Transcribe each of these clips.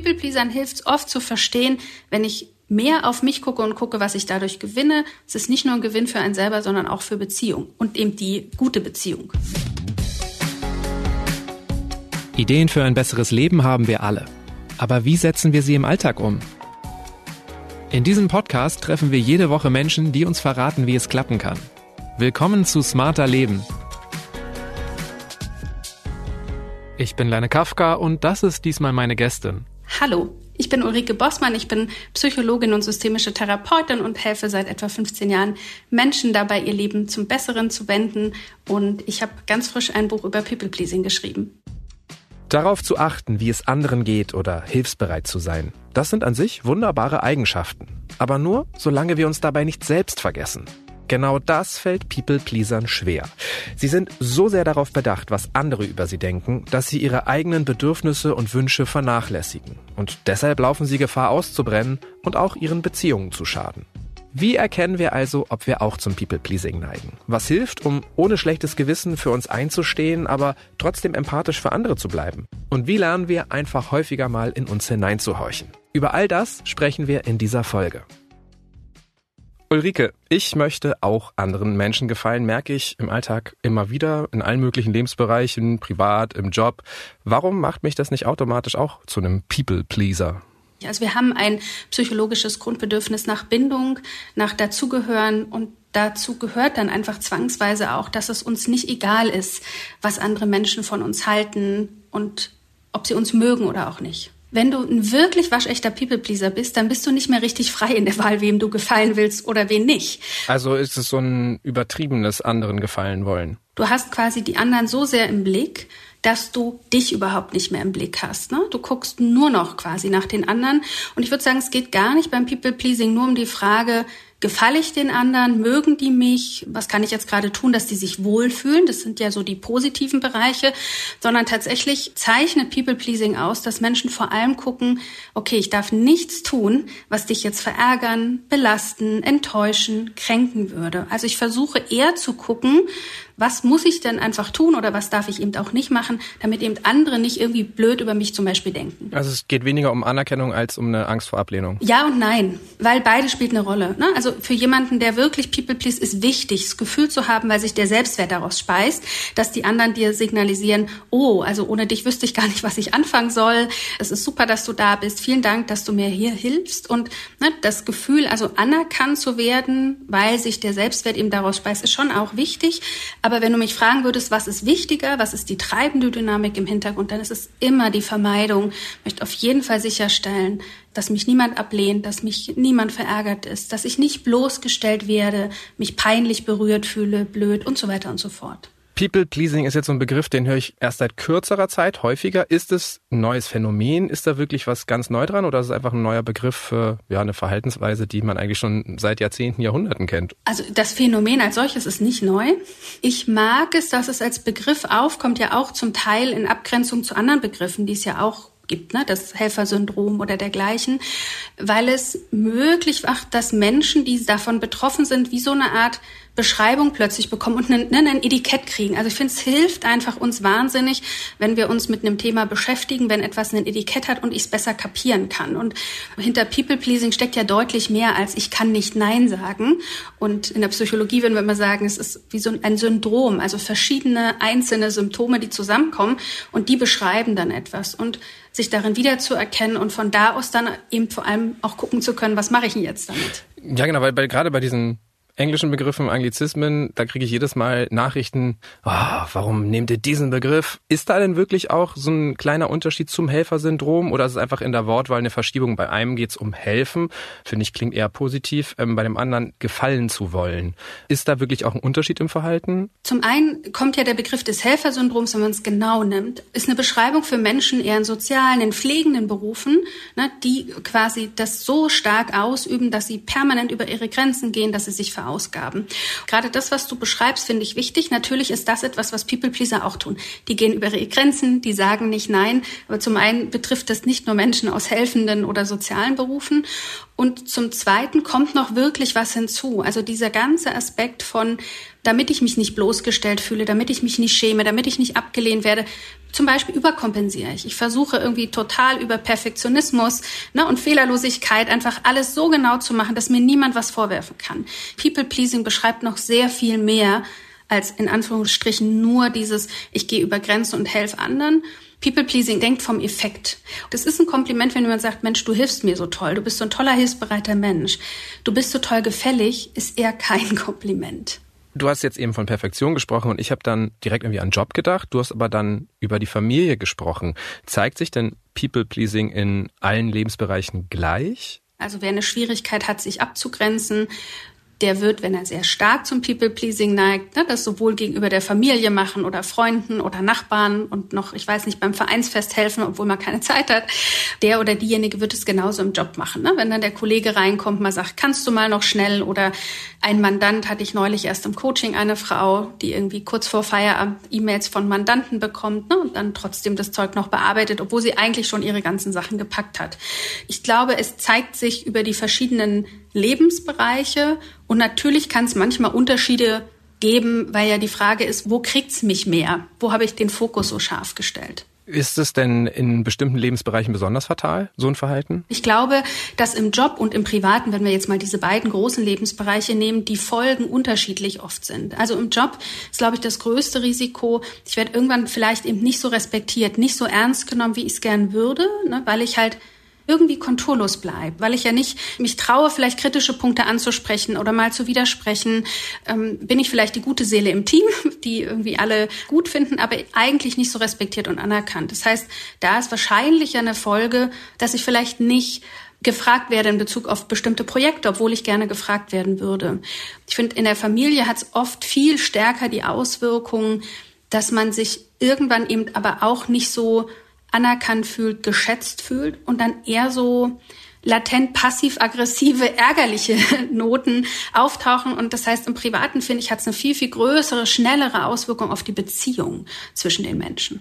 People-Pleasern hilft es oft zu verstehen, wenn ich mehr auf mich gucke und gucke, was ich dadurch gewinne. Es ist nicht nur ein Gewinn für einen selber, sondern auch für Beziehung und eben die gute Beziehung. Ideen für ein besseres Leben haben wir alle. Aber wie setzen wir sie im Alltag um? In diesem Podcast treffen wir jede Woche Menschen, die uns verraten, wie es klappen kann. Willkommen zu Smarter Leben. Ich bin Lene Kafka und das ist diesmal meine Gästin. Hallo, ich bin Ulrike Bossmann, ich bin Psychologin und systemische Therapeutin und helfe seit etwa 15 Jahren Menschen dabei, ihr Leben zum Besseren zu wenden. Und ich habe ganz frisch ein Buch über People Pleasing geschrieben. Darauf zu achten, wie es anderen geht oder hilfsbereit zu sein, das sind an sich wunderbare Eigenschaften. Aber nur, solange wir uns dabei nicht selbst vergessen. Genau das fällt People-Pleasern schwer. Sie sind so sehr darauf bedacht, was andere über sie denken, dass sie ihre eigenen Bedürfnisse und Wünsche vernachlässigen. Und deshalb laufen sie Gefahr auszubrennen und auch ihren Beziehungen zu schaden. Wie erkennen wir also, ob wir auch zum People-Pleasing neigen? Was hilft, um ohne schlechtes Gewissen für uns einzustehen, aber trotzdem empathisch für andere zu bleiben? Und wie lernen wir einfach häufiger mal in uns hineinzuhorchen? Über all das sprechen wir in dieser Folge. Ulrike, ich möchte auch anderen Menschen gefallen, merke ich im Alltag immer wieder, in allen möglichen Lebensbereichen, privat, im Job. Warum macht mich das nicht automatisch auch zu einem People-Pleaser? Also wir haben ein psychologisches Grundbedürfnis nach Bindung, nach Dazugehören und dazu gehört dann einfach zwangsweise auch, dass es uns nicht egal ist, was andere Menschen von uns halten und ob sie uns mögen oder auch nicht. Wenn du ein wirklich waschechter People-Pleaser bist, dann bist du nicht mehr richtig frei in der Wahl, wem du gefallen willst oder wen nicht. Also ist es so ein übertriebenes anderen gefallen wollen. Du hast quasi die anderen so sehr im Blick, dass du dich überhaupt nicht mehr im Blick hast. Ne? Du guckst nur noch quasi nach den anderen. Und ich würde sagen, es geht gar nicht beim People-Pleasing nur um die Frage, Gefalle ich den anderen? Mögen die mich? Was kann ich jetzt gerade tun, dass die sich wohlfühlen? Das sind ja so die positiven Bereiche, sondern tatsächlich zeichnet People Pleasing aus, dass Menschen vor allem gucken, okay, ich darf nichts tun, was dich jetzt verärgern, belasten, enttäuschen, kränken würde. Also ich versuche eher zu gucken, was muss ich denn einfach tun oder was darf ich eben auch nicht machen, damit eben andere nicht irgendwie blöd über mich zum Beispiel denken. Also es geht weniger um Anerkennung als um eine Angst vor Ablehnung. Ja und nein, weil beide spielt eine Rolle. Ne? Also für jemanden, der wirklich People Please ist wichtig, das Gefühl zu haben, weil sich der Selbstwert daraus speist, dass die anderen dir signalisieren, oh, also ohne dich wüsste ich gar nicht, was ich anfangen soll. Es ist super, dass du da bist. Vielen Dank, dass du mir hier hilfst. Und ne, das Gefühl, also anerkannt zu werden, weil sich der Selbstwert eben daraus speist, ist schon auch wichtig. Aber aber wenn du mich fragen würdest, was ist wichtiger, was ist die treibende Dynamik im Hintergrund, dann ist es immer die Vermeidung. Ich möchte auf jeden Fall sicherstellen, dass mich niemand ablehnt, dass mich niemand verärgert ist, dass ich nicht bloßgestellt werde, mich peinlich berührt fühle, blöd und so weiter und so fort. People Pleasing ist jetzt so ein Begriff, den höre ich erst seit kürzerer Zeit häufiger. Ist es ein neues Phänomen? Ist da wirklich was ganz neu dran oder ist es einfach ein neuer Begriff für ja, eine Verhaltensweise, die man eigentlich schon seit Jahrzehnten, Jahrhunderten kennt? Also das Phänomen als solches ist nicht neu. Ich mag es, dass es als Begriff aufkommt, ja auch zum Teil in Abgrenzung zu anderen Begriffen, die es ja auch gibt, ne, das Helfersyndrom oder dergleichen, weil es möglich macht, dass Menschen, die davon betroffen sind, wie so eine Art Beschreibung plötzlich bekommen und ein, ein Etikett kriegen. Also ich finde, es hilft einfach uns wahnsinnig, wenn wir uns mit einem Thema beschäftigen, wenn etwas ein Etikett hat und ich es besser kapieren kann. Und hinter People-Pleasing steckt ja deutlich mehr als ich kann nicht Nein sagen. Und in der Psychologie würden wir immer sagen, es ist wie so ein Syndrom, also verschiedene einzelne Symptome, die zusammenkommen und die beschreiben dann etwas. Und sich darin wiederzuerkennen und von da aus dann eben vor allem auch gucken zu können, was mache ich denn jetzt damit? Ja, genau, weil, weil gerade bei diesen englischen Begriffen, Anglizismen, da kriege ich jedes Mal Nachrichten, oh, warum nehmt ihr diesen Begriff? Ist da denn wirklich auch so ein kleiner Unterschied zum Helfersyndrom oder ist es einfach in der Wortwahl eine Verschiebung? Bei einem geht es um helfen, finde ich klingt eher positiv, ähm, bei dem anderen gefallen zu wollen. Ist da wirklich auch ein Unterschied im Verhalten? Zum einen kommt ja der Begriff des Helfersyndroms, wenn man es genau nimmt, ist eine Beschreibung für Menschen eher in sozialen, in pflegenden Berufen, ne, die quasi das so stark ausüben, dass sie permanent über ihre Grenzen gehen, dass sie sich verausgaben Ausgaben. Gerade das, was du beschreibst, finde ich wichtig. Natürlich ist das etwas, was People Pleaser auch tun. Die gehen über ihre Grenzen, die sagen nicht nein. Aber zum einen betrifft das nicht nur Menschen aus helfenden oder sozialen Berufen. Und zum zweiten kommt noch wirklich was hinzu. Also dieser ganze Aspekt von damit ich mich nicht bloßgestellt fühle, damit ich mich nicht schäme, damit ich nicht abgelehnt werde, Zum Beispiel überkompensiere ich. Ich versuche irgendwie total über Perfektionismus ne, und Fehlerlosigkeit einfach alles so genau zu machen, dass mir niemand was vorwerfen kann. People-Pleasing beschreibt noch sehr viel mehr als in Anführungsstrichen nur dieses, ich gehe über Grenzen und helfe anderen. People-Pleasing denkt vom Effekt. Das ist ein Kompliment, wenn jemand sagt, Mensch, du hilfst mir so toll, du bist so ein toller, hilfsbereiter Mensch, du bist so toll gefällig, ist eher kein Kompliment. Du hast jetzt eben von Perfektion gesprochen und ich habe dann direkt irgendwie an Job gedacht. Du hast aber dann über die Familie gesprochen. Zeigt sich denn People-Pleasing in allen Lebensbereichen gleich? Also wer eine Schwierigkeit hat, sich abzugrenzen, der wird, wenn er sehr stark zum People-Pleasing neigt, ne, das sowohl gegenüber der Familie machen oder Freunden oder Nachbarn und noch, ich weiß nicht, beim Vereinsfest helfen, obwohl man keine Zeit hat, der oder diejenige wird es genauso im Job machen. Ne? Wenn dann der Kollege reinkommt, mal sagt, kannst du mal noch schnell oder ein Mandant hatte ich neulich erst im Coaching eine Frau, die irgendwie kurz vor Feierabend E-Mails von Mandanten bekommt ne, und dann trotzdem das Zeug noch bearbeitet, obwohl sie eigentlich schon ihre ganzen Sachen gepackt hat. Ich glaube, es zeigt sich über die verschiedenen Lebensbereiche und natürlich kann es manchmal Unterschiede geben, weil ja die Frage ist, wo kriegt's mich mehr? Wo habe ich den Fokus so scharf gestellt? Ist es denn in bestimmten Lebensbereichen besonders fatal, so ein Verhalten? Ich glaube, dass im Job und im Privaten, wenn wir jetzt mal diese beiden großen Lebensbereiche nehmen, die Folgen unterschiedlich oft sind. Also im Job ist, glaube ich, das größte Risiko, ich werde irgendwann vielleicht eben nicht so respektiert, nicht so ernst genommen, wie ich es gern würde, ne, weil ich halt irgendwie konturlos bleibe, weil ich ja nicht mich traue, vielleicht kritische Punkte anzusprechen oder mal zu widersprechen. Ähm, bin ich vielleicht die gute Seele im Team, die irgendwie alle gut finden, aber eigentlich nicht so respektiert und anerkannt. Das heißt, da ist wahrscheinlich eine Folge, dass ich vielleicht nicht gefragt werde in Bezug auf bestimmte Projekte, obwohl ich gerne gefragt werden würde. Ich finde, in der Familie hat es oft viel stärker die Auswirkungen, dass man sich irgendwann eben aber auch nicht so anerkannt fühlt, geschätzt fühlt und dann eher so latent passiv-aggressive, ärgerliche Noten auftauchen. Und das heißt, im Privaten, finde ich, hat es eine viel, viel größere, schnellere Auswirkung auf die Beziehung zwischen den Menschen.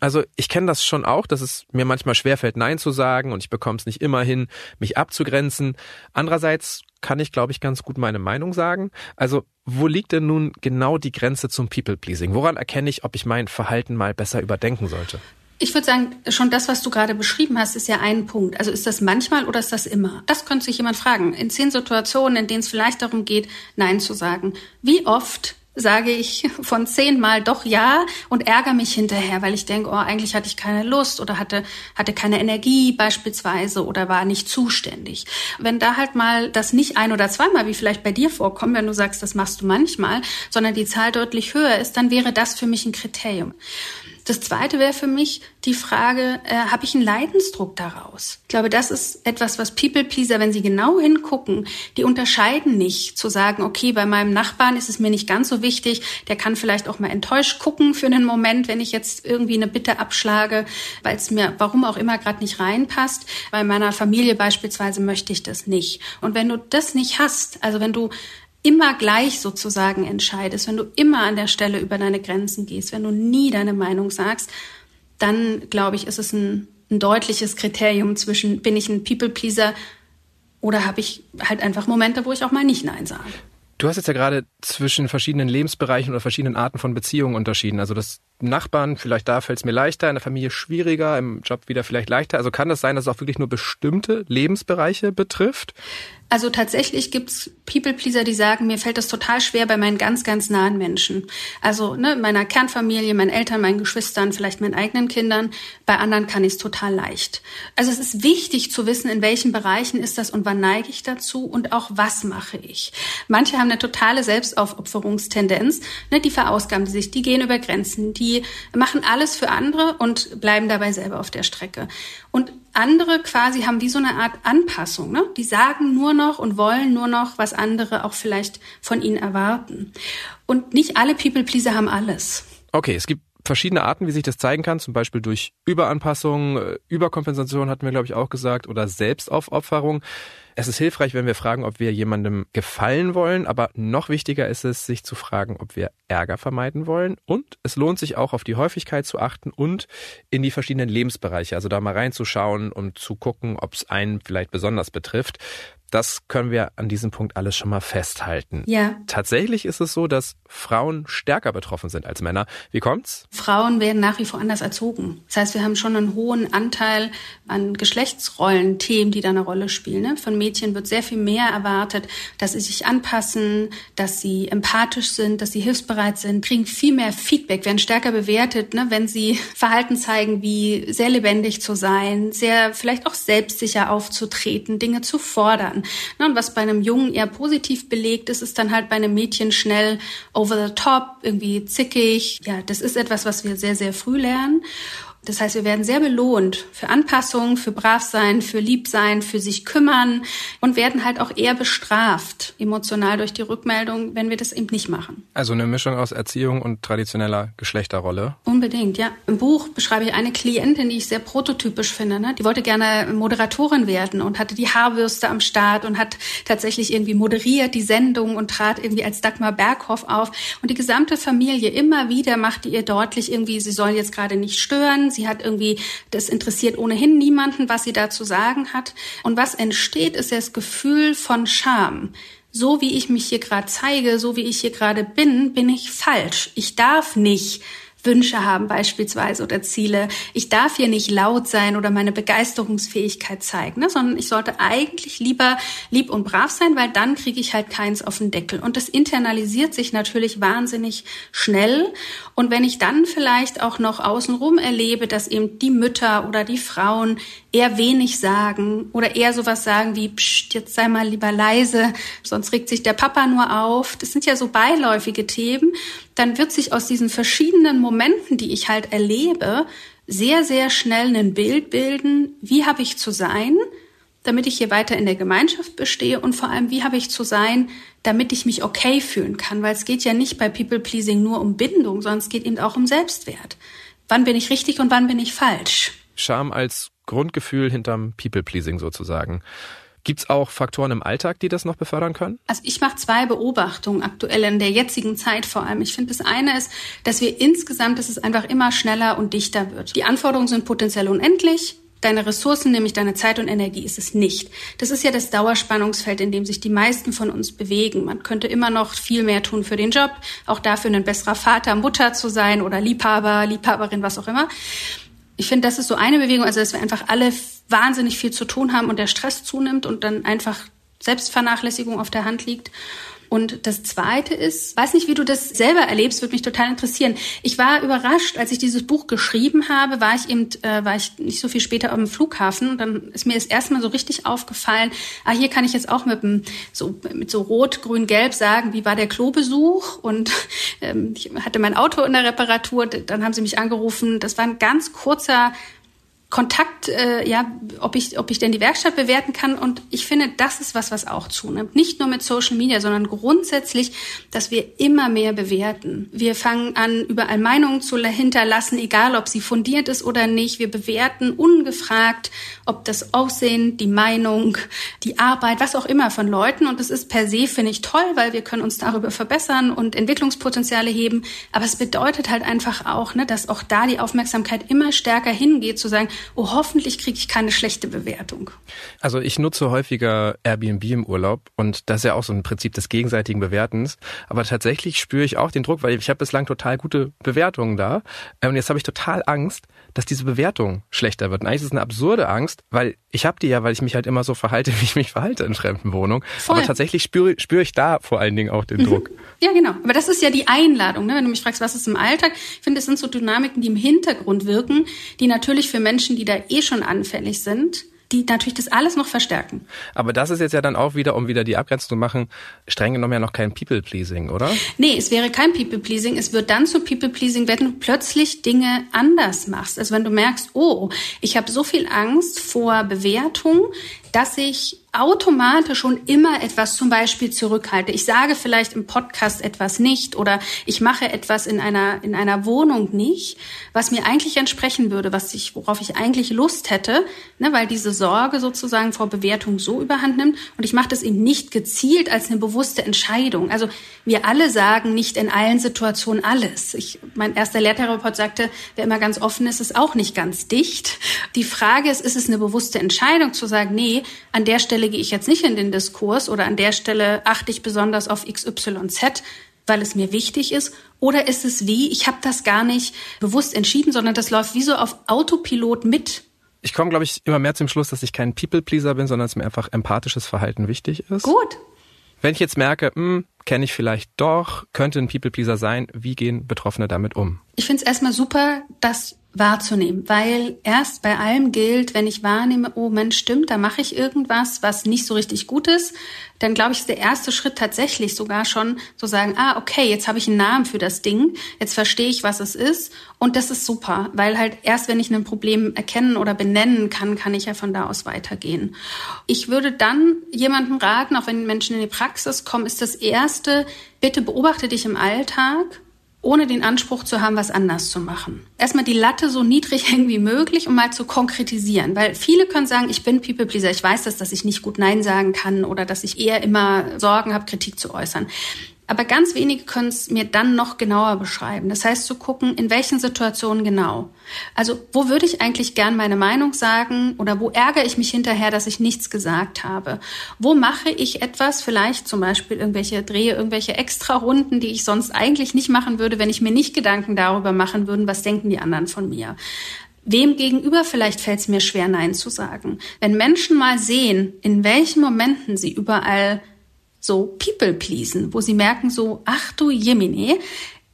Also ich kenne das schon auch, dass es mir manchmal schwerfällt, Nein zu sagen und ich bekomme es nicht immer hin, mich abzugrenzen. Andererseits kann ich, glaube ich, ganz gut meine Meinung sagen. Also wo liegt denn nun genau die Grenze zum People-Pleasing? Woran erkenne ich, ob ich mein Verhalten mal besser überdenken sollte? Ich würde sagen, schon das, was du gerade beschrieben hast, ist ja ein Punkt. Also ist das manchmal oder ist das immer? Das könnte sich jemand fragen. In zehn Situationen, in denen es vielleicht darum geht, Nein zu sagen. Wie oft sage ich von zehnmal doch ja und ärgere mich hinterher, weil ich denke, oh, eigentlich hatte ich keine Lust oder hatte, hatte keine Energie beispielsweise oder war nicht zuständig. Wenn da halt mal das nicht ein oder zweimal, wie vielleicht bei dir vorkommt, wenn du sagst, das machst du manchmal, sondern die Zahl deutlich höher ist, dann wäre das für mich ein Kriterium. Das zweite wäre für mich die Frage, äh, habe ich einen Leidensdruck daraus? Ich glaube, das ist etwas, was People-Pleaser, wenn sie genau hingucken, die unterscheiden nicht zu sagen, okay, bei meinem Nachbarn ist es mir nicht ganz so wichtig, der kann vielleicht auch mal enttäuscht gucken für einen Moment, wenn ich jetzt irgendwie eine Bitte abschlage, weil es mir, warum auch immer, gerade nicht reinpasst. Bei meiner Familie beispielsweise möchte ich das nicht. Und wenn du das nicht hast, also wenn du immer gleich sozusagen entscheidest, wenn du immer an der Stelle über deine Grenzen gehst, wenn du nie deine Meinung sagst, dann glaube ich, ist es ein, ein deutliches Kriterium zwischen, bin ich ein People-Pleaser oder habe ich halt einfach Momente, wo ich auch mal nicht Nein sage. Du hast jetzt ja gerade zwischen verschiedenen Lebensbereichen oder verschiedenen Arten von Beziehungen unterschieden. Also das Nachbarn, vielleicht da fällt es mir leichter, in der Familie schwieriger, im Job wieder vielleicht leichter. Also kann das sein, dass es auch wirklich nur bestimmte Lebensbereiche betrifft? Also tatsächlich gibt's People-Pleaser, die sagen, mir fällt das total schwer bei meinen ganz, ganz nahen Menschen. Also ne, meiner Kernfamilie, meinen Eltern, meinen Geschwistern, vielleicht meinen eigenen Kindern. Bei anderen kann ich es total leicht. Also es ist wichtig zu wissen, in welchen Bereichen ist das und wann neige ich dazu und auch was mache ich. Manche haben eine totale Selbstaufopferungstendenz. Ne, die verausgaben sich, die gehen über Grenzen, die machen alles für andere und bleiben dabei selber auf der Strecke. Und andere quasi haben wie so eine Art Anpassung. Ne? Die sagen nur noch und wollen nur noch, was andere auch vielleicht von ihnen erwarten. Und nicht alle People-Pleaser haben alles. Okay, es gibt verschiedene Arten, wie sich das zeigen kann, zum Beispiel durch Überanpassung, äh, Überkompensation hatten wir, glaube ich, auch gesagt, oder Selbstaufopferung. Es ist hilfreich, wenn wir fragen, ob wir jemandem gefallen wollen, aber noch wichtiger ist es, sich zu fragen, ob wir Ärger vermeiden wollen. Und es lohnt sich auch auf die Häufigkeit zu achten und in die verschiedenen Lebensbereiche, also da mal reinzuschauen und zu gucken, ob es einen vielleicht besonders betrifft. Das können wir an diesem Punkt alles schon mal festhalten. Ja. Tatsächlich ist es so, dass Frauen stärker betroffen sind als Männer. Wie kommt's? Frauen werden nach wie vor anders erzogen. Das heißt, wir haben schon einen hohen Anteil an Geschlechtsrollen-Themen, die da eine Rolle spielen. Ne? Von Mädchen wird sehr viel mehr erwartet, dass sie sich anpassen, dass sie empathisch sind, dass sie hilfsbereit sind, kriegen viel mehr Feedback, werden stärker bewertet, ne? wenn sie Verhalten zeigen, wie sehr lebendig zu sein, sehr vielleicht auch selbstsicher aufzutreten, Dinge zu fordern. Ne? Und was bei einem Jungen eher positiv belegt ist, ist dann halt bei einem Mädchen schnell over the top, irgendwie zickig. Ja, das ist etwas, was wir sehr, sehr früh lernen. Das heißt, wir werden sehr belohnt für Anpassung, für Bravsein, für Liebsein, für sich kümmern und werden halt auch eher bestraft, emotional durch die Rückmeldung, wenn wir das eben nicht machen. Also eine Mischung aus Erziehung und traditioneller Geschlechterrolle. Unbedingt, ja. Im Buch beschreibe ich eine Klientin, die ich sehr prototypisch finde. Ne? Die wollte gerne Moderatorin werden und hatte die Haarbürste am Start und hat tatsächlich irgendwie moderiert die Sendung und trat irgendwie als Dagmar Berghoff auf. Und die gesamte Familie immer wieder machte ihr deutlich irgendwie, sie soll jetzt gerade nicht stören Sie hat irgendwie, das interessiert ohnehin niemanden, was sie da zu sagen hat. Und was entsteht, ist das Gefühl von Scham so wie ich mich hier gerade zeige, so wie ich hier gerade bin, bin ich falsch. Ich darf nicht Wünsche haben beispielsweise oder Ziele. Ich darf hier nicht laut sein oder meine Begeisterungsfähigkeit zeigen, ne? sondern ich sollte eigentlich lieber lieb und brav sein, weil dann kriege ich halt keins auf den Deckel. Und das internalisiert sich natürlich wahnsinnig schnell. Und wenn ich dann vielleicht auch noch außenrum erlebe, dass eben die Mütter oder die Frauen eher wenig sagen oder eher sowas sagen wie, Psst, jetzt sei mal lieber leise, sonst regt sich der Papa nur auf. Das sind ja so beiläufige Themen. Dann wird sich aus diesen verschiedenen Momenten, die ich halt erlebe, sehr, sehr schnell ein Bild bilden, wie habe ich zu sein, damit ich hier weiter in der Gemeinschaft bestehe und vor allem, wie habe ich zu sein, damit ich mich okay fühlen kann, weil es geht ja nicht bei People Pleasing nur um Bindung, sondern es geht eben auch um Selbstwert. Wann bin ich richtig und wann bin ich falsch? Scham als Grundgefühl hinterm People-Pleasing sozusagen. Gibt es auch Faktoren im Alltag, die das noch befördern können? Also ich mache zwei Beobachtungen aktuell in der jetzigen Zeit vor allem. Ich finde, das eine ist, dass wir insgesamt, dass es einfach immer schneller und dichter wird. Die Anforderungen sind potenziell unendlich. Deine Ressourcen, nämlich deine Zeit und Energie, ist es nicht. Das ist ja das Dauerspannungsfeld, in dem sich die meisten von uns bewegen. Man könnte immer noch viel mehr tun für den Job, auch dafür ein besserer Vater, Mutter zu sein oder Liebhaber, Liebhaberin, was auch immer ich finde, das ist so eine Bewegung, also dass wir einfach alle wahnsinnig viel zu tun haben und der Stress zunimmt und dann einfach Selbstvernachlässigung auf der Hand liegt. Und das Zweite ist, weiß nicht, wie du das selber erlebst, würde mich total interessieren. Ich war überrascht, als ich dieses Buch geschrieben habe, war ich eben, äh, war ich nicht so viel später am Flughafen. Und dann ist mir das erstmal so richtig aufgefallen, ah, hier kann ich jetzt auch mit, dem, so, mit so rot, grün, gelb sagen, wie war der Klobesuch? Und ähm, ich hatte mein Auto in der Reparatur, dann haben sie mich angerufen. Das war ein ganz kurzer Kontakt, äh, ja, ob ich, ob ich denn die Werkstatt bewerten kann. Und ich finde, das ist was, was auch zunimmt. Nicht nur mit Social Media, sondern grundsätzlich, dass wir immer mehr bewerten. Wir fangen an, überall Meinungen zu hinterlassen, egal ob sie fundiert ist oder nicht. Wir bewerten ungefragt, ob das Aussehen, die Meinung, die Arbeit, was auch immer von Leuten. Und das ist per se, finde ich, toll, weil wir können uns darüber verbessern und Entwicklungspotenziale heben. Aber es bedeutet halt einfach auch, ne, dass auch da die Aufmerksamkeit immer stärker hingeht, zu sagen, oh, hoffentlich kriege ich keine schlechte Bewertung. Also ich nutze häufiger Airbnb im Urlaub und das ist ja auch so ein Prinzip des gegenseitigen Bewertens. Aber tatsächlich spüre ich auch den Druck, weil ich habe bislang total gute Bewertungen da. Und jetzt habe ich total Angst, dass diese Bewertung schlechter wird. Und eigentlich ist es eine absurde Angst, weil ich habe die ja, weil ich mich halt immer so verhalte, wie ich mich verhalte in fremden Wohnungen. Voll. Aber tatsächlich spüre, spüre ich da vor allen Dingen auch den mhm. Druck. Ja, genau. Aber das ist ja die Einladung. Ne? Wenn du mich fragst, was ist im Alltag? Ich finde, es sind so Dynamiken, die im Hintergrund wirken, die natürlich für Menschen, die da eh schon anfällig sind, die natürlich das alles noch verstärken. Aber das ist jetzt ja dann auch wieder, um wieder die Abgrenzung zu machen, streng genommen ja noch kein People-Pleasing, oder? Nee, es wäre kein People-Pleasing. Es wird dann zu People-Pleasing, wenn du plötzlich Dinge anders machst. Also wenn du merkst, oh, ich habe so viel Angst vor Bewertung, dass ich automatisch schon immer etwas zum Beispiel zurückhalte. Ich sage vielleicht im Podcast etwas nicht oder ich mache etwas in einer, in einer Wohnung nicht, was mir eigentlich entsprechen würde, was ich, worauf ich eigentlich Lust hätte, ne, weil diese Sorge sozusagen vor Bewertung so überhand nimmt und ich mache das eben nicht gezielt als eine bewusste Entscheidung. Also wir alle sagen nicht in allen Situationen alles. Ich, mein erster Lehrtherapeut sagte, wer immer ganz offen ist, ist auch nicht ganz dicht. Die Frage ist, ist es eine bewusste Entscheidung zu sagen, nee, an der Stelle gehe ich jetzt nicht in den Diskurs oder an der Stelle achte ich besonders auf XYZ, weil es mir wichtig ist? Oder ist es wie, ich habe das gar nicht bewusst entschieden, sondern das läuft wie so auf Autopilot mit? Ich komme, glaube ich, immer mehr zum Schluss, dass ich kein People-Pleaser bin, sondern dass mir einfach empathisches Verhalten wichtig ist. Gut. Wenn ich jetzt merke, hm, kenne ich vielleicht doch, könnte ein People-Pleaser sein, wie gehen Betroffene damit um? Ich finde es erstmal super, dass wahrzunehmen, weil erst bei allem gilt, wenn ich wahrnehme, oh Mensch, stimmt, da mache ich irgendwas, was nicht so richtig gut ist, dann glaube ich, ist der erste Schritt tatsächlich sogar schon zu sagen, ah, okay, jetzt habe ich einen Namen für das Ding, jetzt verstehe ich, was es ist und das ist super, weil halt erst wenn ich ein Problem erkennen oder benennen kann, kann ich ja von da aus weitergehen. Ich würde dann jemandem raten, auch wenn Menschen in die Praxis kommen, ist das erste, bitte beobachte dich im Alltag ohne den Anspruch zu haben, was anders zu machen. Erstmal die Latte so niedrig hängen wie möglich, um mal zu konkretisieren. Weil viele können sagen, ich bin People Pleaser, ich weiß das, dass ich nicht gut Nein sagen kann oder dass ich eher immer Sorgen habe, Kritik zu äußern. Aber ganz wenige können es mir dann noch genauer beschreiben. Das heißt, zu gucken, in welchen Situationen genau. Also, wo würde ich eigentlich gern meine Meinung sagen oder wo ärgere ich mich hinterher, dass ich nichts gesagt habe? Wo mache ich etwas, vielleicht zum Beispiel irgendwelche, drehe irgendwelche extra Runden, die ich sonst eigentlich nicht machen würde, wenn ich mir nicht Gedanken darüber machen würde, was denken die anderen von mir? Wem gegenüber vielleicht fällt es mir schwer, Nein zu sagen? Wenn Menschen mal sehen, in welchen Momenten sie überall so people pleasen, wo sie merken so, ach du Jemine,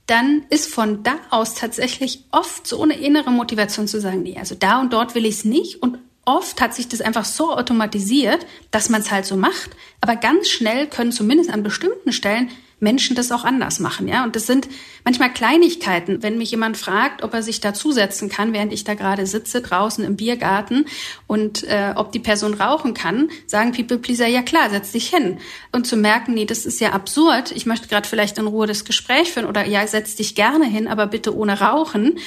dann ist von da aus tatsächlich oft so eine innere Motivation zu sagen, nee, also da und dort will ich es nicht. Und oft hat sich das einfach so automatisiert, dass man es halt so macht, aber ganz schnell können zumindest an bestimmten Stellen Menschen das auch anders machen, ja. Und das sind manchmal Kleinigkeiten. Wenn mich jemand fragt, ob er sich dazusetzen kann, während ich da gerade sitze draußen im Biergarten und äh, ob die Person rauchen kann, sagen People Pleaser, ja klar, setz dich hin. Und zu merken, nee, das ist ja absurd. Ich möchte gerade vielleicht in Ruhe das Gespräch führen oder ja, setz dich gerne hin, aber bitte ohne Rauchen.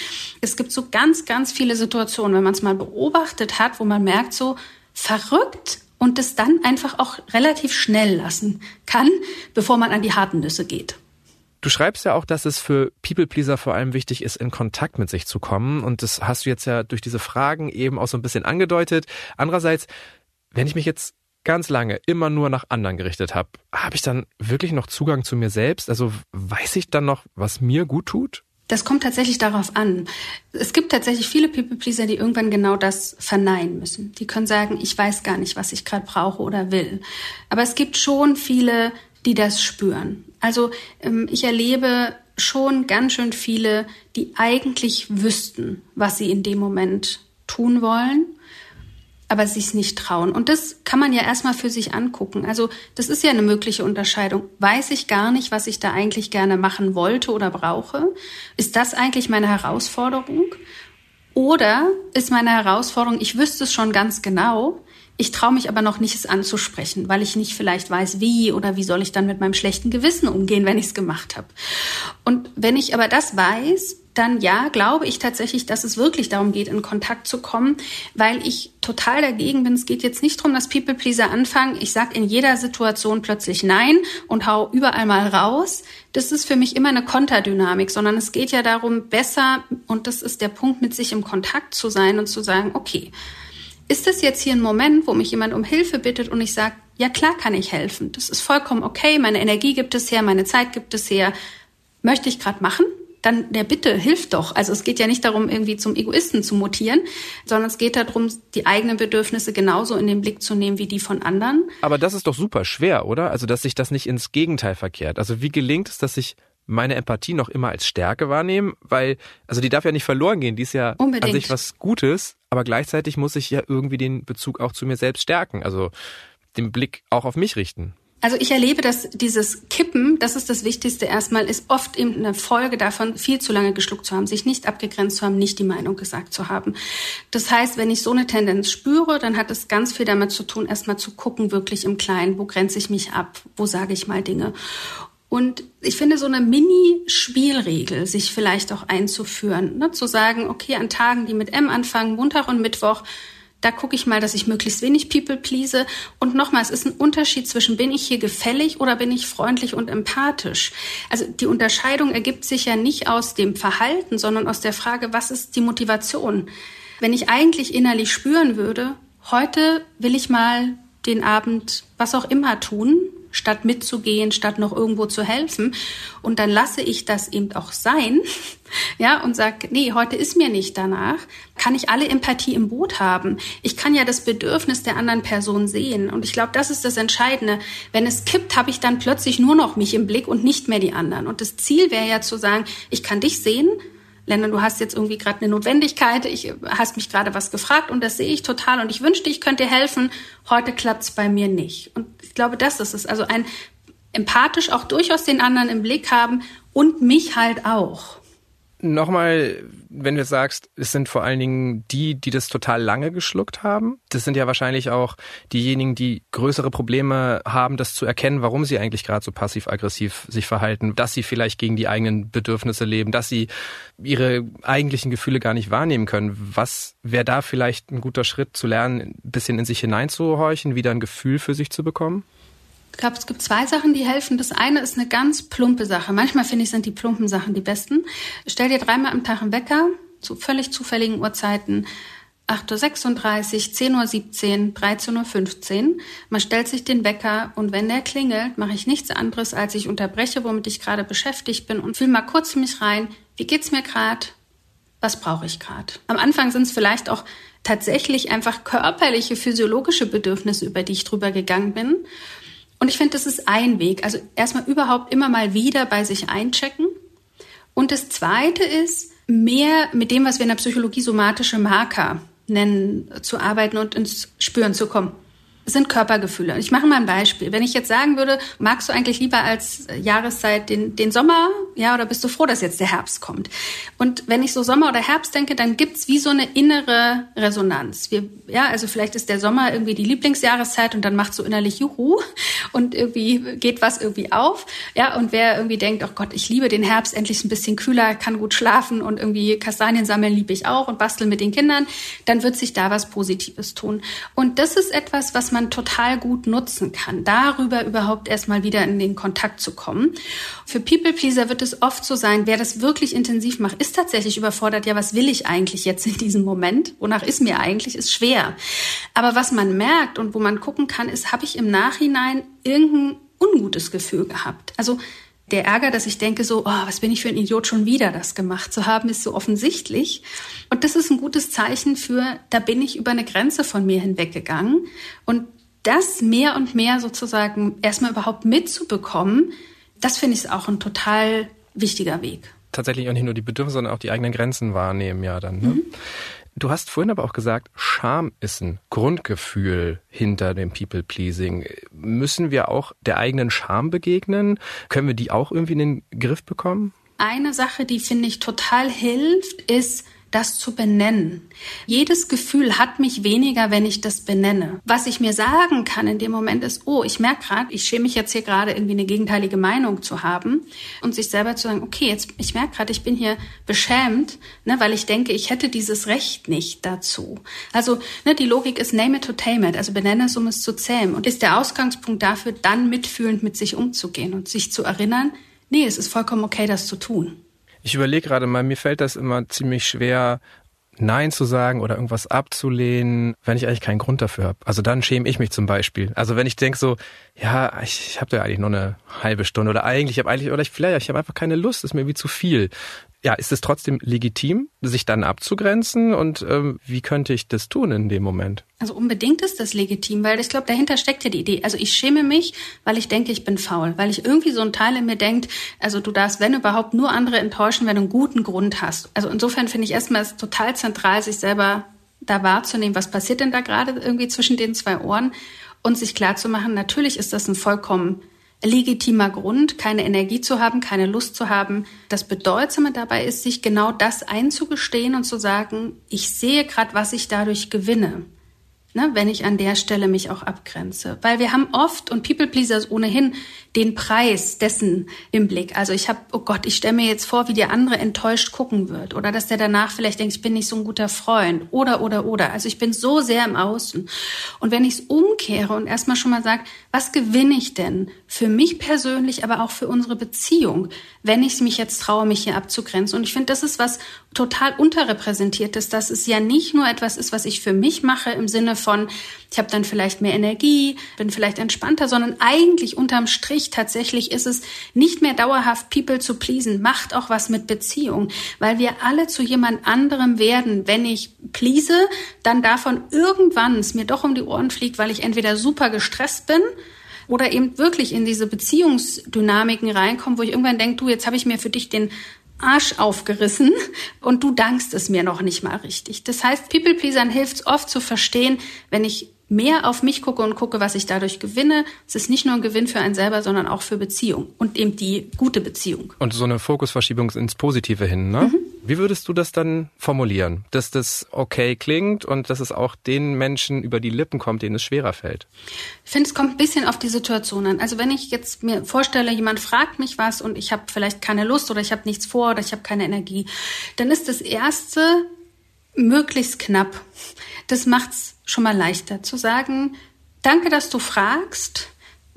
Es gibt so ganz, ganz viele Situationen, wenn man es mal beobachtet hat, wo man merkt so, verrückt, und es dann einfach auch relativ schnell lassen kann, bevor man an die harten Nüsse geht. Du schreibst ja auch, dass es für People-Pleaser vor allem wichtig ist, in Kontakt mit sich zu kommen. Und das hast du jetzt ja durch diese Fragen eben auch so ein bisschen angedeutet. Andererseits, wenn ich mich jetzt ganz lange immer nur nach anderen gerichtet habe, habe ich dann wirklich noch Zugang zu mir selbst? Also weiß ich dann noch, was mir gut tut? Das kommt tatsächlich darauf an. Es gibt tatsächlich viele People-Pleaser, die irgendwann genau das verneinen müssen. Die können sagen, ich weiß gar nicht, was ich gerade brauche oder will. Aber es gibt schon viele, die das spüren. Also ähm, ich erlebe schon ganz schön viele, die eigentlich wüssten, was sie in dem Moment tun wollen aber sich nicht trauen. Und das kann man ja erstmal für sich angucken. Also das ist ja eine mögliche Unterscheidung. Weiß ich gar nicht, was ich da eigentlich gerne machen wollte oder brauche? Ist das eigentlich meine Herausforderung? Oder ist meine Herausforderung, ich wüsste es schon ganz genau, ich traue mich aber noch nicht, es anzusprechen, weil ich nicht vielleicht weiß, wie oder wie soll ich dann mit meinem schlechten Gewissen umgehen, wenn ich es gemacht habe. Und wenn ich aber das weiß, dann ja, glaube ich tatsächlich, dass es wirklich darum geht, in Kontakt zu kommen, weil ich total dagegen bin. Es geht jetzt nicht darum, dass People Pleaser anfangen. Ich sage in jeder Situation plötzlich Nein und hau überall mal raus. Das ist für mich immer eine Konterdynamik, sondern es geht ja darum, besser, und das ist der Punkt, mit sich im Kontakt zu sein und zu sagen, okay, ist das jetzt hier ein Moment, wo mich jemand um Hilfe bittet und ich sage, ja klar kann ich helfen. Das ist vollkommen okay, meine Energie gibt es her, meine Zeit gibt es her. Möchte ich gerade machen? Dann der Bitte, hilf doch. Also es geht ja nicht darum, irgendwie zum Egoisten zu mutieren, sondern es geht darum, die eigenen Bedürfnisse genauso in den Blick zu nehmen wie die von anderen. Aber das ist doch super schwer, oder? Also, dass sich das nicht ins Gegenteil verkehrt. Also, wie gelingt es, dass ich meine Empathie noch immer als Stärke wahrnehme? Weil, also die darf ja nicht verloren gehen, die ist ja Unbedingt. an sich was Gutes, aber gleichzeitig muss ich ja irgendwie den Bezug auch zu mir selbst stärken, also den Blick auch auf mich richten. Also ich erlebe, dass dieses Kippen, das ist das Wichtigste erstmal, ist oft eben eine Folge davon, viel zu lange geschluckt zu haben, sich nicht abgegrenzt zu haben, nicht die Meinung gesagt zu haben. Das heißt, wenn ich so eine Tendenz spüre, dann hat es ganz viel damit zu tun, erstmal zu gucken, wirklich im Kleinen, wo grenze ich mich ab, wo sage ich mal Dinge. Und ich finde so eine Mini-Spielregel, sich vielleicht auch einzuführen, ne? zu sagen, okay, an Tagen, die mit M anfangen, Montag und Mittwoch, da gucke ich mal, dass ich möglichst wenig People please. Und nochmal, es ist ein Unterschied zwischen bin ich hier gefällig oder bin ich freundlich und empathisch. Also die Unterscheidung ergibt sich ja nicht aus dem Verhalten, sondern aus der Frage, was ist die Motivation? Wenn ich eigentlich innerlich spüren würde, heute will ich mal den Abend was auch immer tun, statt mitzugehen, statt noch irgendwo zu helfen. Und dann lasse ich das eben auch sein, ja, und sag, nee, heute ist mir nicht danach. Kann ich alle Empathie im Boot haben? Ich kann ja das Bedürfnis der anderen Person sehen. Und ich glaube, das ist das Entscheidende. Wenn es kippt, habe ich dann plötzlich nur noch mich im Blick und nicht mehr die anderen. Und das Ziel wäre ja zu sagen, ich kann dich sehen, Lennon, du hast jetzt irgendwie gerade eine Notwendigkeit, ich hast mich gerade was gefragt und das sehe ich total und ich wünschte, ich könnte dir helfen. Heute klappt's bei mir nicht. Und ich glaube, das ist es. Also ein empathisch auch durchaus den anderen im Blick haben und mich halt auch. Nochmal, wenn du sagst, es sind vor allen Dingen die, die das total lange geschluckt haben. Das sind ja wahrscheinlich auch diejenigen, die größere Probleme haben, das zu erkennen, warum sie eigentlich gerade so passiv-aggressiv sich verhalten, dass sie vielleicht gegen die eigenen Bedürfnisse leben, dass sie ihre eigentlichen Gefühle gar nicht wahrnehmen können. Was wäre da vielleicht ein guter Schritt zu lernen, ein bisschen in sich hineinzuhorchen, wieder ein Gefühl für sich zu bekommen? Ich glaube, es gibt zwei Sachen, die helfen. Das eine ist eine ganz plumpe Sache. Manchmal finde ich, sind die plumpen Sachen die besten. Stell dir dreimal am Tag einen Wecker zu völlig zufälligen Uhrzeiten. 8.36 Uhr, 10.17 Uhr, 13.15 Uhr. Man stellt sich den Wecker und wenn der klingelt, mache ich nichts anderes, als ich unterbreche, womit ich gerade beschäftigt bin und fühle mal kurz in mich rein, wie geht's mir gerade, was brauche ich gerade. Am Anfang sind es vielleicht auch tatsächlich einfach körperliche, physiologische Bedürfnisse, über die ich drüber gegangen bin. Und ich finde, das ist ein Weg. Also erstmal überhaupt immer mal wieder bei sich einchecken. Und das Zweite ist, mehr mit dem, was wir in der Psychologie somatische Marker nennen, zu arbeiten und ins Spüren zu kommen sind Körpergefühle. Ich mache mal ein Beispiel. Wenn ich jetzt sagen würde, magst du eigentlich lieber als Jahreszeit den, den Sommer, ja, oder bist du froh, dass jetzt der Herbst kommt? Und wenn ich so Sommer oder Herbst denke, dann gibt's wie so eine innere Resonanz. Wir, ja, also vielleicht ist der Sommer irgendwie die Lieblingsjahreszeit und dann macht so innerlich Juhu und irgendwie geht was irgendwie auf. Ja, und wer irgendwie denkt, oh Gott, ich liebe den Herbst, endlich ein bisschen kühler, kann gut schlafen und irgendwie Kastanien sammeln liebe ich auch und basteln mit den Kindern, dann wird sich da was Positives tun. Und das ist etwas, was man man total gut nutzen kann, darüber überhaupt erstmal wieder in den Kontakt zu kommen. Für People Pleaser wird es oft so sein, wer das wirklich intensiv macht, ist tatsächlich überfordert. Ja, was will ich eigentlich jetzt in diesem Moment? Wonach ist mir eigentlich? Ist schwer. Aber was man merkt und wo man gucken kann, ist, habe ich im Nachhinein irgendein ungutes Gefühl gehabt? Also der Ärger, dass ich denke so, oh, was bin ich für ein Idiot, schon wieder das gemacht zu haben, ist so offensichtlich. Und das ist ein gutes Zeichen für, da bin ich über eine Grenze von mir hinweggegangen. Und das mehr und mehr sozusagen erstmal überhaupt mitzubekommen, das finde ich auch ein total wichtiger Weg. Tatsächlich auch nicht nur die Bedürfnisse, sondern auch die eigenen Grenzen wahrnehmen, ja dann. Ne? Mhm. Du hast vorhin aber auch gesagt, Scham ist ein Grundgefühl hinter dem People-Pleasing. Müssen wir auch der eigenen Scham begegnen? Können wir die auch irgendwie in den Griff bekommen? Eine Sache, die finde ich total hilft, ist, das zu benennen. Jedes Gefühl hat mich weniger, wenn ich das benenne. Was ich mir sagen kann in dem Moment ist, oh, ich merke gerade, ich schäme mich jetzt hier gerade irgendwie eine gegenteilige Meinung zu haben und sich selber zu sagen, okay, jetzt ich merke gerade, ich bin hier beschämt, ne, weil ich denke, ich hätte dieses Recht nicht dazu. Also ne, die Logik ist name it to tame it, also benenne es, um es zu zähmen und ist der Ausgangspunkt dafür, dann mitfühlend mit sich umzugehen und sich zu erinnern, nee, es ist vollkommen okay, das zu tun. Ich überlege gerade mal, mir fällt das immer ziemlich schwer, Nein zu sagen oder irgendwas abzulehnen, wenn ich eigentlich keinen Grund dafür habe. Also dann schäme ich mich zum Beispiel. Also wenn ich denke so, ja, ich, ich habe da eigentlich nur eine halbe Stunde oder eigentlich, ich habe eigentlich, oder ich vielleicht, ich habe einfach keine Lust, ist mir wie zu viel ja, ist es trotzdem legitim, sich dann abzugrenzen und ähm, wie könnte ich das tun in dem Moment? Also unbedingt ist das legitim, weil ich glaube, dahinter steckt ja die Idee. Also ich schäme mich, weil ich denke, ich bin faul, weil ich irgendwie so ein Teil in mir denkt, also du darfst, wenn überhaupt, nur andere enttäuschen, wenn du einen guten Grund hast. Also insofern finde ich erstmal es total zentral, sich selber da wahrzunehmen, was passiert denn da gerade irgendwie zwischen den zwei Ohren und sich klarzumachen, natürlich ist das ein vollkommen legitimer Grund, keine Energie zu haben, keine Lust zu haben. Das Bedeutsame dabei ist, sich genau das einzugestehen und zu sagen, ich sehe gerade, was ich dadurch gewinne ne, wenn ich an der Stelle mich auch abgrenze. Weil wir haben oft, und People Pleasers ohnehin, den Preis dessen im Blick. Also ich habe, oh Gott, ich stelle mir jetzt vor, wie der andere enttäuscht gucken wird. Oder dass der danach vielleicht denkt, ich bin nicht so ein guter Freund. Oder, oder, oder. Also ich bin so sehr im Außen. Und wenn ich es umkehre und erstmal schon mal sage, was gewinne ich denn für mich persönlich, aber auch für unsere Beziehung, wenn ich mich jetzt traue, mich hier abzugrenzen. Und ich finde, das ist was total unterrepräsentiertes, dass es ja nicht nur etwas ist, was ich für mich mache im Sinne von, von, ich habe dann vielleicht mehr Energie, bin vielleicht entspannter, sondern eigentlich unterm Strich tatsächlich ist es nicht mehr dauerhaft People zu pleasen, macht auch was mit Beziehung, weil wir alle zu jemand anderem werden. Wenn ich please, dann davon irgendwann es mir doch um die Ohren fliegt, weil ich entweder super gestresst bin, oder eben wirklich in diese Beziehungsdynamiken reinkommen, wo ich irgendwann denke, du, jetzt habe ich mir für dich den Arsch aufgerissen und du dankst es mir noch nicht mal richtig. Das heißt, People Pleasern hilft oft zu verstehen, wenn ich mehr auf mich gucke und gucke, was ich dadurch gewinne. Es ist nicht nur ein Gewinn für einen selber, sondern auch für Beziehung und eben die gute Beziehung. Und so eine Fokusverschiebung ins Positive hin, ne? Mhm. Wie würdest du das dann formulieren, dass das okay klingt und dass es auch den Menschen über die Lippen kommt, denen es schwerer fällt? Ich finde, es kommt ein bisschen auf die Situation an. Also wenn ich jetzt mir vorstelle, jemand fragt mich was und ich habe vielleicht keine Lust oder ich habe nichts vor oder ich habe keine Energie, dann ist das erste möglichst knapp. Das macht's schon mal leichter zu sagen, danke, dass du fragst.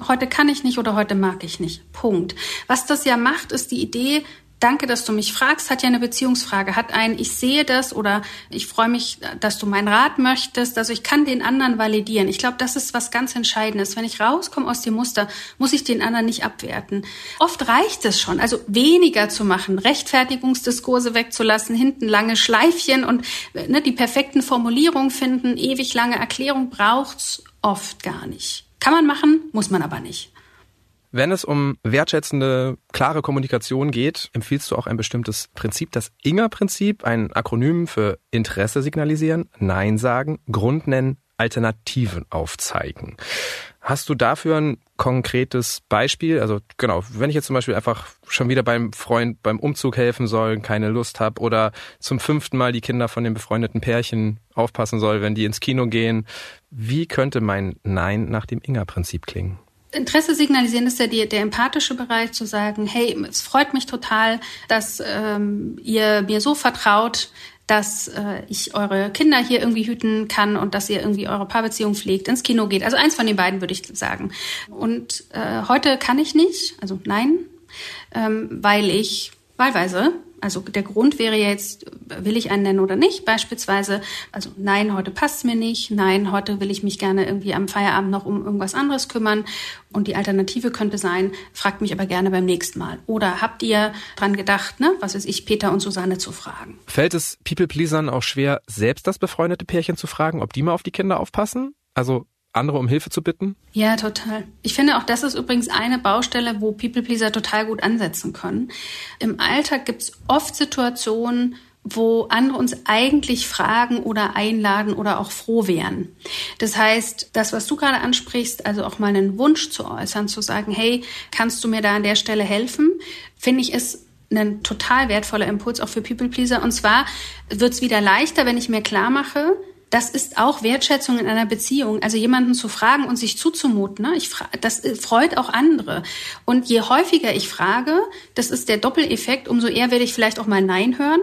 Heute kann ich nicht oder heute mag ich nicht. Punkt. Was das ja macht, ist die Idee, danke, dass du mich fragst, hat ja eine Beziehungsfrage, hat ein, ich sehe das oder ich freue mich, dass du meinen Rat möchtest. Also ich kann den anderen validieren. Ich glaube, das ist was ganz Entscheidendes. Wenn ich rauskomme aus dem Muster, muss ich den anderen nicht abwerten. Oft reicht es schon, also weniger zu machen, Rechtfertigungsdiskurse wegzulassen, hinten lange Schleifchen und ne, die perfekten Formulierungen finden, ewig lange Erklärung braucht's oft gar nicht. Kann man machen, muss man aber nicht. Wenn es um wertschätzende, klare Kommunikation geht, empfiehlst du auch ein bestimmtes Prinzip, das INGER-Prinzip, ein Akronym für Interesse signalisieren, Nein sagen, Grund nennen, Alternativen aufzeigen. Hast du dafür ein konkretes Beispiel? Also genau, wenn ich jetzt zum Beispiel einfach schon wieder beim Freund beim Umzug helfen soll, keine Lust habe oder zum fünften Mal die Kinder von dem befreundeten Pärchen aufpassen soll, wenn die ins Kino gehen, wie könnte mein Nein nach dem Inger-Prinzip klingen? Interesse signalisieren ist ja die, der empathische Bereich, zu sagen, hey, es freut mich total, dass ähm, ihr mir so vertraut, dass äh, ich eure Kinder hier irgendwie hüten kann und dass ihr irgendwie eure Paarbeziehung pflegt, ins Kino geht. Also eins von den beiden würde ich sagen. Und äh, heute kann ich nicht, also nein, ähm, weil ich wahlweise also der Grund wäre jetzt, will ich einen nennen oder nicht? Beispielsweise, also nein, heute passt mir nicht. Nein, heute will ich mich gerne irgendwie am Feierabend noch um irgendwas anderes kümmern. Und die Alternative könnte sein, fragt mich aber gerne beim nächsten Mal. Oder habt ihr dran gedacht, ne, was weiß ich, Peter und Susanne zu fragen? Fällt es People-Pleasern auch schwer, selbst das befreundete Pärchen zu fragen, ob die mal auf die Kinder aufpassen? Also andere um Hilfe zu bitten? Ja, total. Ich finde auch, das ist übrigens eine Baustelle, wo People Pleaser total gut ansetzen können. Im Alltag gibt es oft Situationen, wo andere uns eigentlich fragen oder einladen oder auch froh wären. Das heißt, das, was du gerade ansprichst, also auch mal einen Wunsch zu äußern, zu sagen, hey, kannst du mir da an der Stelle helfen, finde ich ist ein total wertvoller Impuls auch für People Pleaser. Und zwar wird es wieder leichter, wenn ich mir klar mache, das ist auch Wertschätzung in einer Beziehung. Also jemanden zu fragen und sich zuzumuten, ne? ich fra das äh, freut auch andere. Und je häufiger ich frage, das ist der Doppeleffekt, umso eher werde ich vielleicht auch mal Nein hören.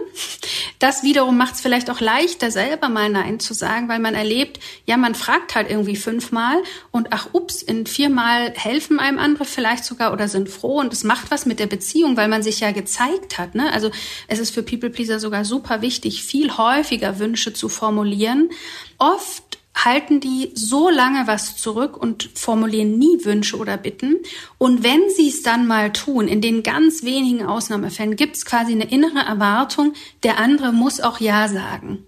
Das wiederum macht es vielleicht auch leichter, selber mal Nein zu sagen, weil man erlebt, ja, man fragt halt irgendwie fünfmal und ach, ups, in viermal helfen einem andere vielleicht sogar oder sind froh und es macht was mit der Beziehung, weil man sich ja gezeigt hat. Ne? Also es ist für People Pleaser sogar super wichtig, viel häufiger Wünsche zu formulieren, Oft halten die so lange was zurück und formulieren nie Wünsche oder Bitten. Und wenn sie es dann mal tun, in den ganz wenigen Ausnahmefällen, gibt es quasi eine innere Erwartung, der andere muss auch Ja sagen.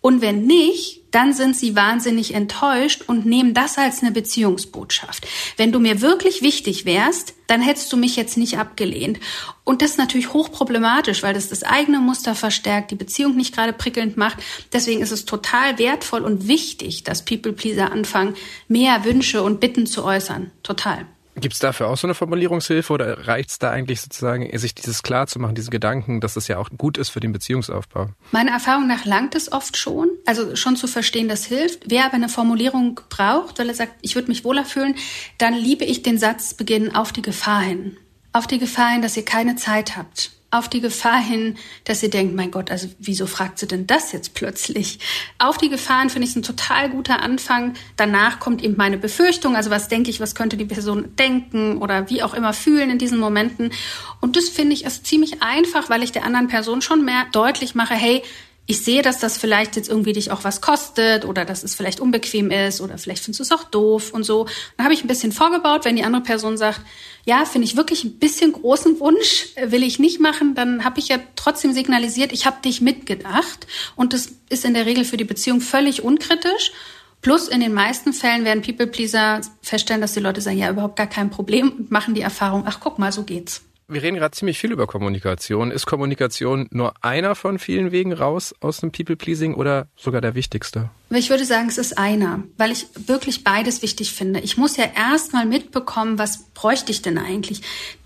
Und wenn nicht, dann sind sie wahnsinnig enttäuscht und nehmen das als eine Beziehungsbotschaft. Wenn du mir wirklich wichtig wärst, dann hättest du mich jetzt nicht abgelehnt. Und das ist natürlich hochproblematisch, weil das das eigene Muster verstärkt, die Beziehung nicht gerade prickelnd macht. Deswegen ist es total wertvoll und wichtig, dass People Pleaser anfangen, mehr Wünsche und Bitten zu äußern. Total. Gibt es dafür auch so eine Formulierungshilfe oder reicht es da eigentlich sozusagen, sich dieses klar zu machen, diesen Gedanken, dass es ja auch gut ist für den Beziehungsaufbau? Meiner Erfahrung nach langt es oft schon. Also schon zu verstehen, das hilft. Wer aber eine Formulierung braucht, weil er sagt, ich würde mich wohler fühlen, dann liebe ich den Satzbeginn auf die Gefahr hin. Auf die Gefahr hin, dass ihr keine Zeit habt auf die Gefahr hin, dass ihr denkt, mein Gott, also wieso fragt sie denn das jetzt plötzlich? Auf die Gefahren finde ich ein total guter Anfang. Danach kommt eben meine Befürchtung, also was denke ich, was könnte die Person denken oder wie auch immer fühlen in diesen Momenten. Und das finde ich ist ziemlich einfach, weil ich der anderen Person schon mehr deutlich mache, hey, ich sehe, dass das vielleicht jetzt irgendwie dich auch was kostet oder dass es vielleicht unbequem ist oder vielleicht findest du es auch doof und so. Dann habe ich ein bisschen vorgebaut, wenn die andere Person sagt, ja, finde ich wirklich ein bisschen großen Wunsch, will ich nicht machen, dann habe ich ja trotzdem signalisiert, ich habe dich mitgedacht und das ist in der Regel für die Beziehung völlig unkritisch. Plus in den meisten Fällen werden People Pleaser feststellen, dass die Leute sagen, ja, überhaupt gar kein Problem und machen die Erfahrung, ach guck mal, so geht's. Wir reden gerade ziemlich viel über Kommunikation. Ist Kommunikation nur einer von vielen Wegen raus aus dem People-Pleasing oder sogar der wichtigste? Ich würde sagen, es ist einer, weil ich wirklich beides wichtig finde. Ich muss ja erstmal mitbekommen, was bräuchte ich denn eigentlich?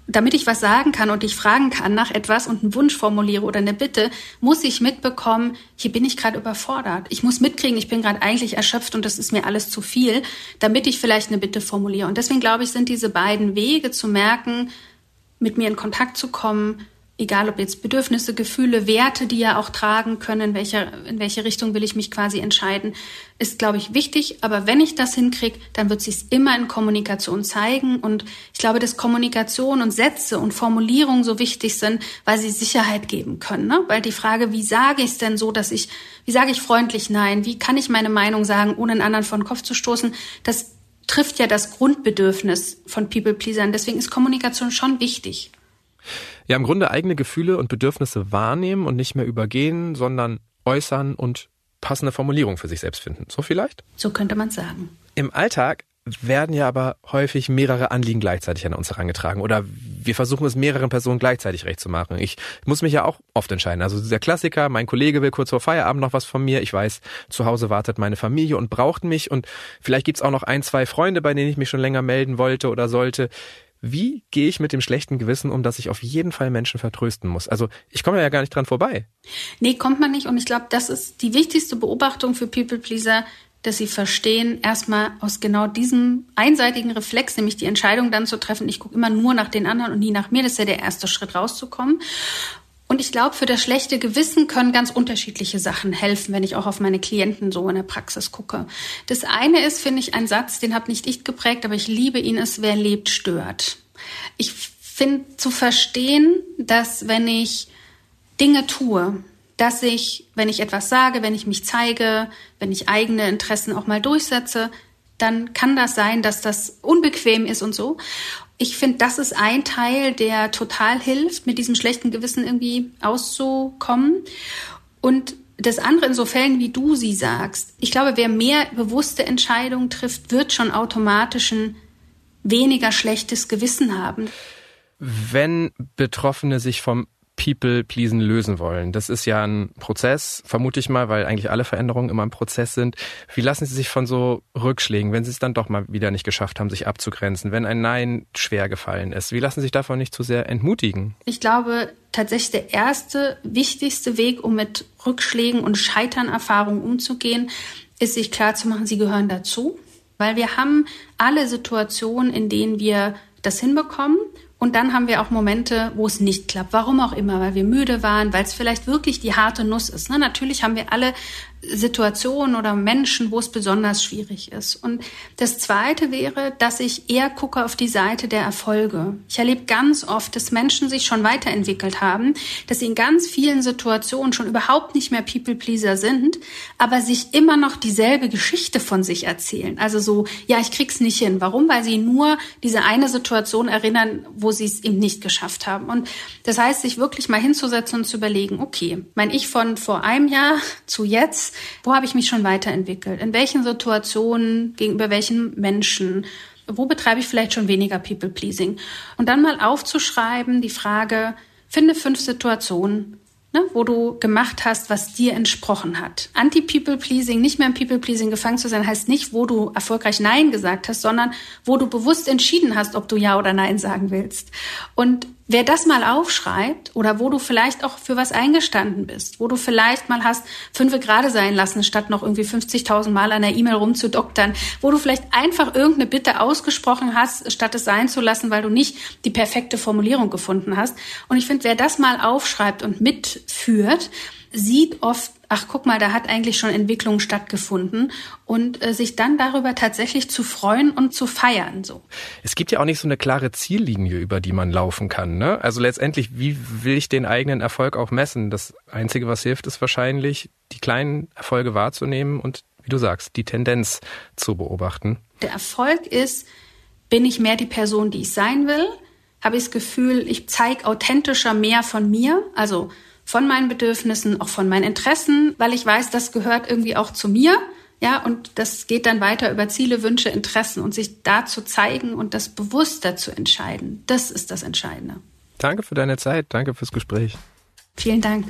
Damit ich was sagen kann und ich fragen kann nach etwas und einen Wunsch formuliere oder eine Bitte, muss ich mitbekommen, hier bin ich gerade überfordert. Ich muss mitkriegen, ich bin gerade eigentlich erschöpft und das ist mir alles zu viel, damit ich vielleicht eine Bitte formuliere. Und deswegen glaube ich, sind diese beiden Wege zu merken, mit mir in Kontakt zu kommen, egal ob jetzt Bedürfnisse, Gefühle, Werte, die ja auch tragen können, in welcher, in welche Richtung will ich mich quasi entscheiden, ist, glaube ich, wichtig. Aber wenn ich das hinkriege, dann wird sich immer in Kommunikation zeigen. Und ich glaube, dass Kommunikation und Sätze und Formulierungen so wichtig sind, weil sie Sicherheit geben können. Ne? Weil die Frage, wie sage ich es denn so, dass ich, wie sage ich freundlich Nein? Wie kann ich meine Meinung sagen, ohne einen anderen vor den Kopf zu stoßen? Das trifft ja das Grundbedürfnis von People-Pleasern. Deswegen ist Kommunikation schon wichtig. Ja, im Grunde eigene Gefühle und Bedürfnisse wahrnehmen und nicht mehr übergehen, sondern äußern und passende Formulierung für sich selbst finden. So vielleicht? So könnte man sagen. Im Alltag werden ja aber häufig mehrere Anliegen gleichzeitig an uns herangetragen oder wir versuchen es mehreren Personen gleichzeitig recht zu machen. Ich muss mich ja auch oft entscheiden. Also der Klassiker, mein Kollege will kurz vor Feierabend noch was von mir. Ich weiß, zu Hause wartet meine Familie und braucht mich und vielleicht gibt's auch noch ein, zwei Freunde, bei denen ich mich schon länger melden wollte oder sollte. Wie gehe ich mit dem schlechten Gewissen um, dass ich auf jeden Fall Menschen vertrösten muss? Also ich komme ja gar nicht dran vorbei. Nee, kommt man nicht. Und ich glaube, das ist die wichtigste Beobachtung für People Pleaser dass sie verstehen, erstmal aus genau diesem einseitigen Reflex, nämlich die Entscheidung dann zu treffen, ich gucke immer nur nach den anderen und nie nach mir, das ist ja der erste Schritt rauszukommen. Und ich glaube, für das schlechte Gewissen können ganz unterschiedliche Sachen helfen, wenn ich auch auf meine Klienten so in der Praxis gucke. Das eine ist, finde ich, ein Satz, den habe nicht ich geprägt, aber ich liebe ihn, ist, wer lebt, stört. Ich finde zu verstehen, dass wenn ich Dinge tue, dass ich, wenn ich etwas sage, wenn ich mich zeige, wenn ich eigene Interessen auch mal durchsetze, dann kann das sein, dass das unbequem ist und so. Ich finde, das ist ein Teil, der total hilft, mit diesem schlechten Gewissen irgendwie auszukommen. Und das andere in so Fällen, wie du sie sagst. Ich glaube, wer mehr bewusste Entscheidungen trifft, wird schon automatisch ein weniger schlechtes Gewissen haben. Wenn Betroffene sich vom People-Pleasen lösen wollen. Das ist ja ein Prozess, vermute ich mal, weil eigentlich alle Veränderungen immer ein Prozess sind. Wie lassen Sie sich von so Rückschlägen, wenn Sie es dann doch mal wieder nicht geschafft haben, sich abzugrenzen, wenn ein Nein schwer gefallen ist, wie lassen Sie sich davon nicht zu sehr entmutigen? Ich glaube, tatsächlich der erste, wichtigste Weg, um mit Rückschlägen und Scheiternerfahrungen umzugehen, ist sich klarzumachen, sie gehören dazu. Weil wir haben alle Situationen, in denen wir das hinbekommen und dann haben wir auch Momente, wo es nicht klappt. Warum auch immer, weil wir müde waren, weil es vielleicht wirklich die harte Nuss ist. Ne? Natürlich haben wir alle Situationen oder Menschen, wo es besonders schwierig ist. Und das Zweite wäre, dass ich eher gucke auf die Seite der Erfolge. Ich erlebe ganz oft, dass Menschen sich schon weiterentwickelt haben, dass sie in ganz vielen Situationen schon überhaupt nicht mehr People-Pleaser sind, aber sich immer noch dieselbe Geschichte von sich erzählen. Also so, ja, ich krieg's nicht hin. Warum? Weil sie nur diese eine Situation erinnern, wo sie es eben nicht geschafft haben. Und das heißt, sich wirklich mal hinzusetzen und zu überlegen, okay, mein Ich von vor einem Jahr zu jetzt, wo habe ich mich schon weiterentwickelt? In welchen Situationen, gegenüber welchen Menschen? Wo betreibe ich vielleicht schon weniger People-Pleasing? Und dann mal aufzuschreiben, die Frage, finde fünf Situationen, ne, wo du gemacht hast, was dir entsprochen hat. Anti-People-Pleasing, nicht mehr im People-Pleasing gefangen zu sein, heißt nicht, wo du erfolgreich Nein gesagt hast, sondern wo du bewusst entschieden hast, ob du Ja oder Nein sagen willst. Und Wer das mal aufschreibt oder wo du vielleicht auch für was eingestanden bist, wo du vielleicht mal hast fünfe gerade sein lassen, statt noch irgendwie 50.000 Mal an der E-Mail rumzudoktern, wo du vielleicht einfach irgendeine Bitte ausgesprochen hast, statt es sein zu lassen, weil du nicht die perfekte Formulierung gefunden hast. Und ich finde, wer das mal aufschreibt und mitführt, sieht oft ach guck mal, da hat eigentlich schon Entwicklung stattgefunden und äh, sich dann darüber tatsächlich zu freuen und zu feiern. So. Es gibt ja auch nicht so eine klare Ziellinie, über die man laufen kann. Ne? Also letztendlich, wie will ich den eigenen Erfolg auch messen? Das Einzige, was hilft, ist wahrscheinlich, die kleinen Erfolge wahrzunehmen und, wie du sagst, die Tendenz zu beobachten. Der Erfolg ist, bin ich mehr die Person, die ich sein will? Habe ich das Gefühl, ich zeige authentischer mehr von mir? Also von meinen Bedürfnissen, auch von meinen Interessen, weil ich weiß, das gehört irgendwie auch zu mir. Ja, und das geht dann weiter über Ziele, Wünsche, Interessen und sich da zu zeigen und das bewusster zu entscheiden. Das ist das Entscheidende. Danke für deine Zeit. Danke fürs Gespräch. Vielen Dank.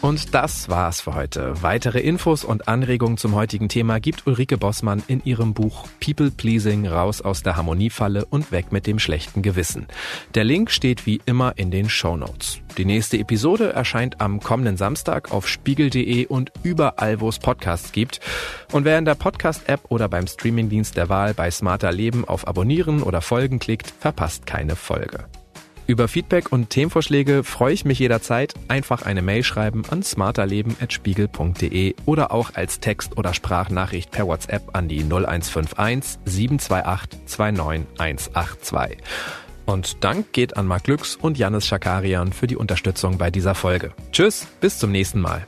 Und das war's für heute. Weitere Infos und Anregungen zum heutigen Thema gibt Ulrike Bossmann in ihrem Buch People Pleasing raus aus der Harmoniefalle und weg mit dem schlechten Gewissen. Der Link steht wie immer in den Show Notes. Die nächste Episode erscheint am kommenden Samstag auf spiegel.de und überall, wo es Podcasts gibt. Und wer in der Podcast-App oder beim Streamingdienst der Wahl bei Smarter Leben auf Abonnieren oder Folgen klickt, verpasst keine Folge. Über Feedback und Themenvorschläge freue ich mich jederzeit. Einfach eine Mail schreiben an smarterleben.spiegel.de oder auch als Text- oder Sprachnachricht per WhatsApp an die 0151 728 29182. Und Dank geht an Marc Glücks und Janis Schakarian für die Unterstützung bei dieser Folge. Tschüss, bis zum nächsten Mal.